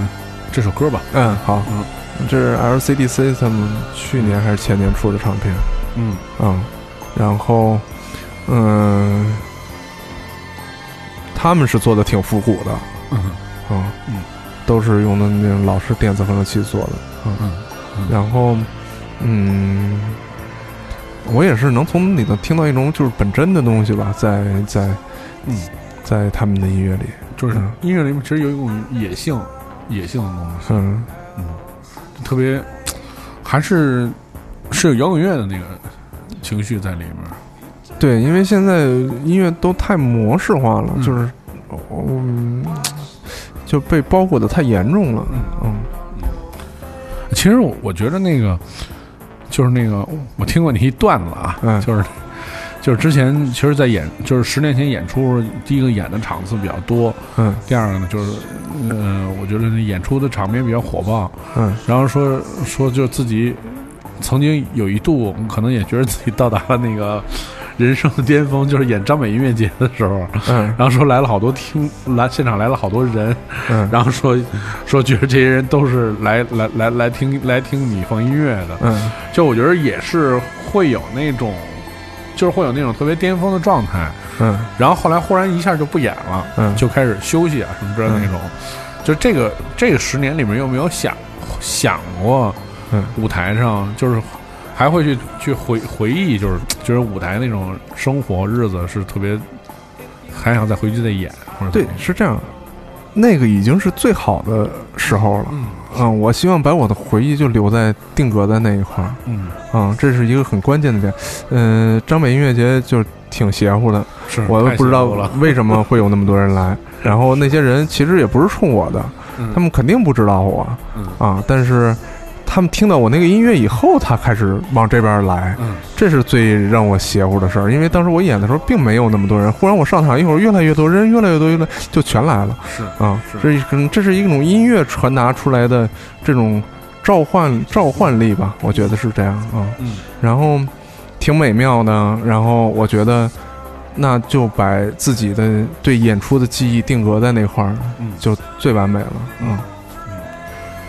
这首歌吧。嗯，好，嗯，这是 LCD System 去年还是前年出的唱片，嗯。嗯，然后，嗯，他们是做的挺复古的，嗯。嗯。嗯，都是用的那种老式电子合成器做的，嗯，嗯。然后，嗯，我也是能从里头听到一种就是本真的东西吧，在在嗯，在他们的音乐里，就是嗯。音乐里面其实有一种野性、野性的东西，嗯。嗯，特别还是是有摇滚乐的那个情绪在里面。对，因为现在音乐都太模式化了，嗯。就是，嗯，就被包裹的太严重了，嗯。其实我我觉得那个就是那个，我听过你一段子啊，嗯。就是就是之前其实，在演就是十年前演出，第一个演的场次比较多，嗯。第二个呢就是，呃，我觉得演出的场面比较火爆，嗯。然后说说就自己曾经有一度可能也觉得自己到达了那个人生的巅峰，就是演张北音乐节的时候，嗯。然后说来了好多听来现场来了好多人，嗯。然后说说觉得这些人都是来来来来听来听你放音乐的，嗯。就我觉得也是会有那种，就是会有那种特别巅峰的状态，嗯。然后后来忽然一下就不演了，嗯，就开始休息啊什么之类的那种。就这个这个十年里面有没有想想过，嗯舞台上就是还会去去回回忆，就是就是舞台那种生活日子是特别，还想再回去再演，或者对是这样，那个已经是最好的时候了，嗯。嗯，我希望把我的回忆就留在定格在那一块儿，嗯啊，这是一个很关键的点，嗯，张北音乐节就挺邪乎的，是，我太都不知道为什么会有那么多人来，然后那些人其实也不是冲我的，嗯他们肯定不知道我嗯啊，但是他们听到我那个音乐以后，他开始往这边来，嗯这是最让我邪乎的事儿。因为当时我演的时候并没有那么多人，忽然我上场一会儿，越来越多人，越来越多，越来就全来了是啊！是这一种这是一种音乐传达出来的这种召唤召唤力吧，我觉得是这样啊。嗯然后挺美妙的，然后我觉得那就把自己的对演出的记忆定格在那块儿，嗯，就最完美了啊。嗯，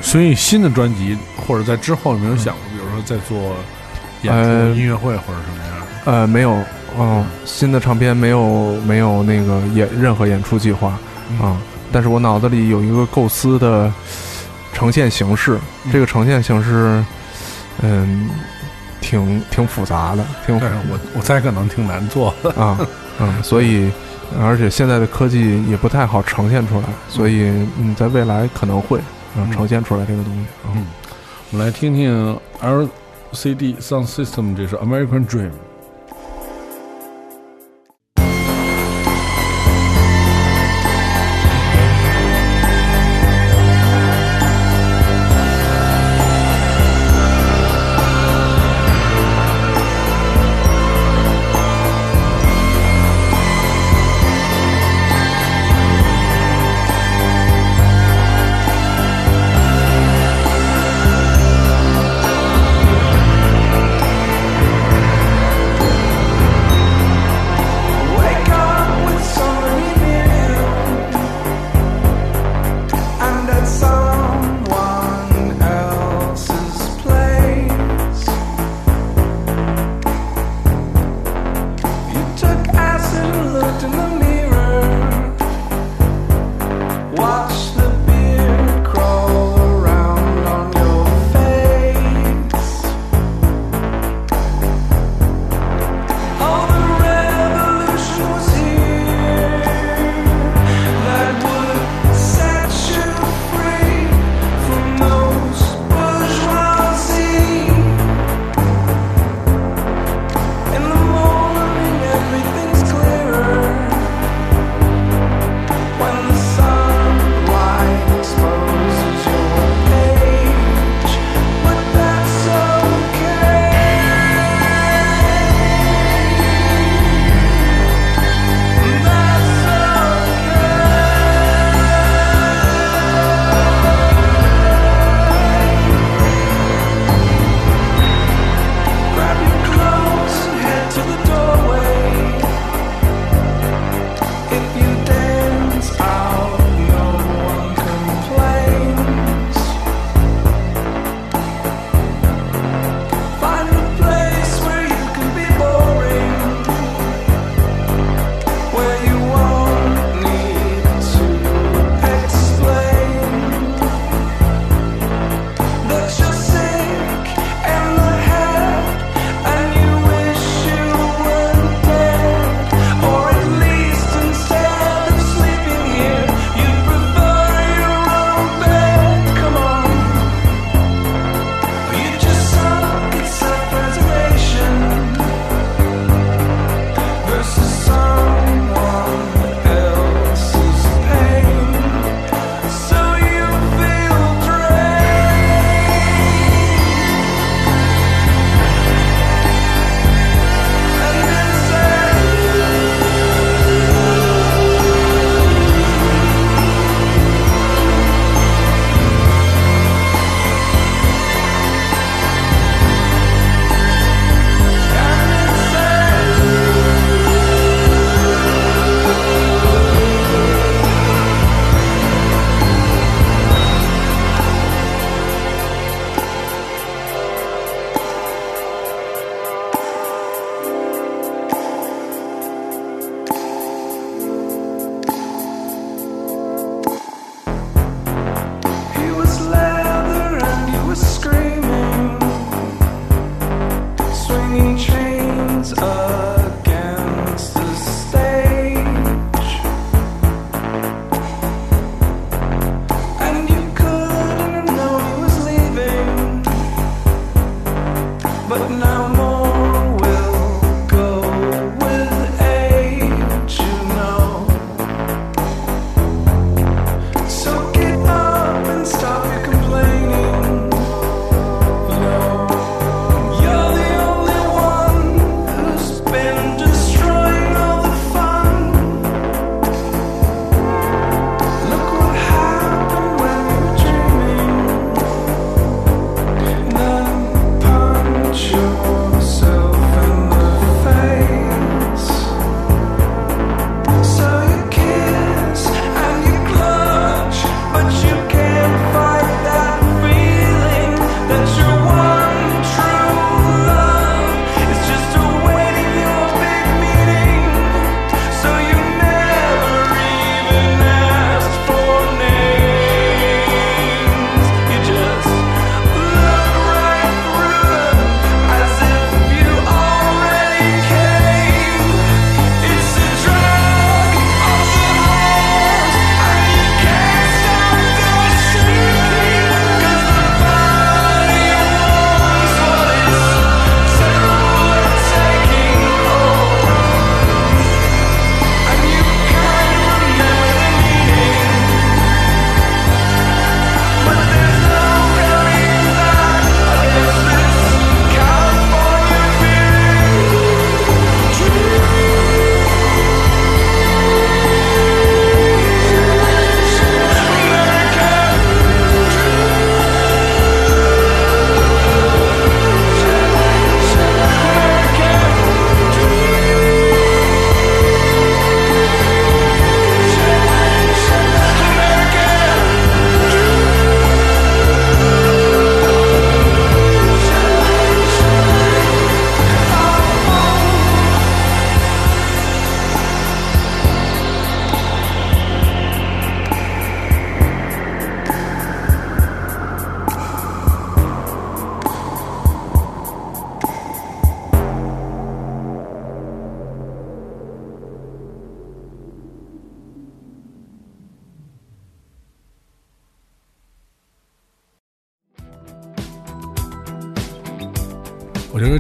所以新的专辑或者在之后有没有想过，比如说在做演出、呃音乐会或者什么样？呃，没有哦，新的唱片没有没有那个演任何演出计划啊，但是我脑子里有一个构思的呈现形式，这个呈现形式，嗯，挺挺复杂的，挺对我我猜可能挺难做的。啊，嗯，所以而且现在的科技也不太好呈现出来，所以嗯，在未来可能会嗯嗯呈现出来这个东西啊。嗯，我们来听听 LCD Sound System，这首 American Dream。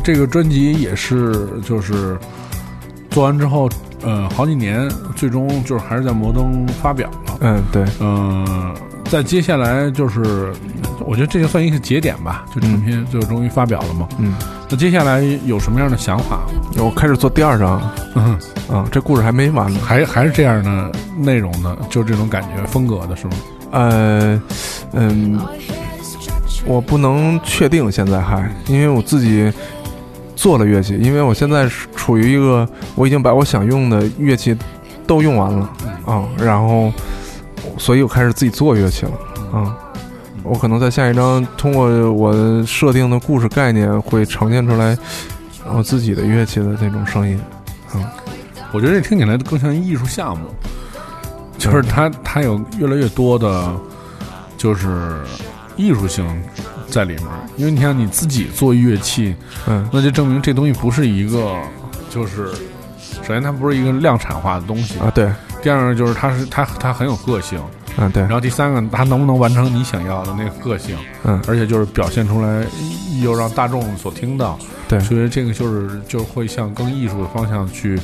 这个专辑也是，就是做完之后，呃，好几年，最终就是还是在摩登发表了。嗯，对，嗯、在接下来就是，我觉得这就算一个节点吧，就成片就终于发表了嘛。嗯，那接下来有什么样的想法？我开始做第二张，嗯，啊，这故事还没完呢。还还是这样的内容呢？就这种感觉风格的是吗？呃，嗯，我不能确定现在还，因为我自己做了乐器，因为我现在是处于一个我已经把我想用的乐器都用完了啊，然后所以我开始自己做乐器了啊。我可能在下一章通过我设定的故事概念，会呈现出来我自己的乐器的那种声音啊。我觉得这听起来更像艺术项目，就是它它有越来越多的，就是艺术性在里面。因为你看你自己做乐器，嗯。那就证明这东西不是一个，就是首先它不是一个量产化的东西，啊，对，第二个就是它是它它很有个性，嗯对。然，后第三个它能不能完成你想要的那个个性，嗯。而且就是表现出来又让大众所听到，对，所以这个就是就会向更艺术的方向去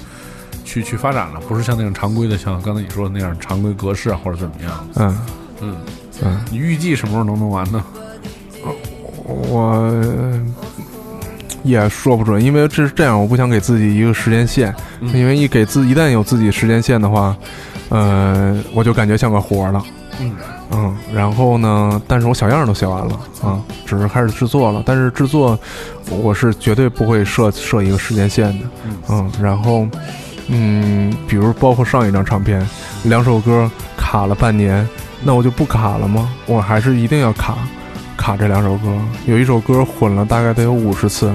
去去发展了，不是像那种常规的，像刚才你说的那样常规格式啊或者怎么样。嗯。嗯，嗯。你预计什么时候能弄完呢？我也说不准，因为这是这样，我不想给自己一个时间线，嗯因为一给自一旦有自己时间线的话，呃，我就感觉像个活儿了。嗯嗯，然后呢，但是我小样儿都写完了啊，只是开始制作了。但是制作我是绝对不会设设一个时间线的。嗯，然后嗯，比如包括上一张唱片，两首歌卡了半年，那我就不卡了吗？我还是一定要卡卡这两首歌。有一首歌混了大概得有五十次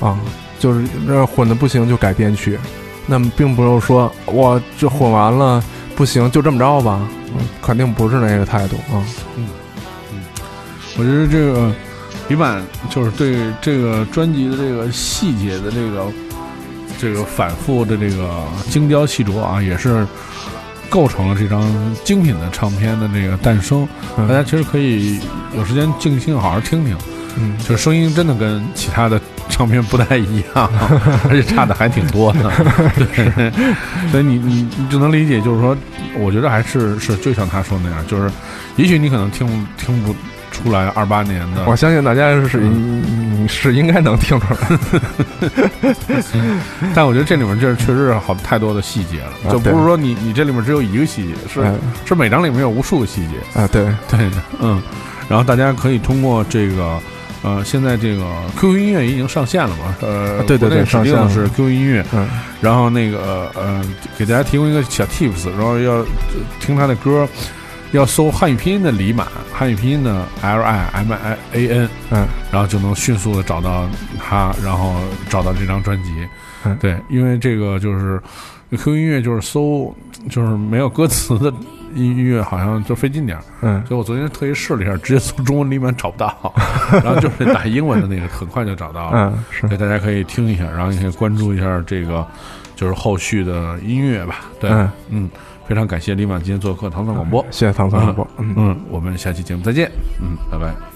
啊，就是那混的不行就改编曲。那么并不是说我这混完了不行就这么着吧，嗯肯定不是那个态度啊。嗯嗯我觉得这个李版就是对这个专辑的这个细节的这个这个反复的这个精雕细琢啊，也是构成了这张精品的唱片的这个诞生。嗯大家其实可以有时间静心好好听听，嗯就是声音真的跟其他的唱片不太一样，而且差的还挺多的。对，所以你你你就能理解，就是说，我觉得还是是就像他说那样，就是也许你可能听听不出来二八年的我相信大家是嗯是应该能听出来。但我觉得这里面就是确实是好太多的细节了，啊就不是说你你这里面只有一个细节，是、哎是每张里面有无数个细节。啊，对，对，嗯，然后大家可以通过这个。呃，现在这个 QQ 音乐已经上线了嘛？呃，对对对上线了的是 QQ 音乐，嗯然后那个呃，给大家提供一个小 tips，然后要呃听他的歌，要搜汉语拼音的李满，汉语拼音的 L I M I A N，嗯然后就能迅速的找到他，然后找到这张专辑。嗯对，因为这个就是 QQ 音乐就是搜就是没有歌词的音乐，好像就费劲点儿。嗯所以我昨天特意试了一下，直接搜中文李满找不到，然后就是打英文的那个，很快就找到了。嗯是对，大家可以听一下，然后也可以关注一下这个，就是后续的音乐吧。对，嗯，嗯，非常感谢李满今天做客唐宋广播。谢谢唐山广播，嗯。嗯，我们下期节目再见。嗯，拜拜。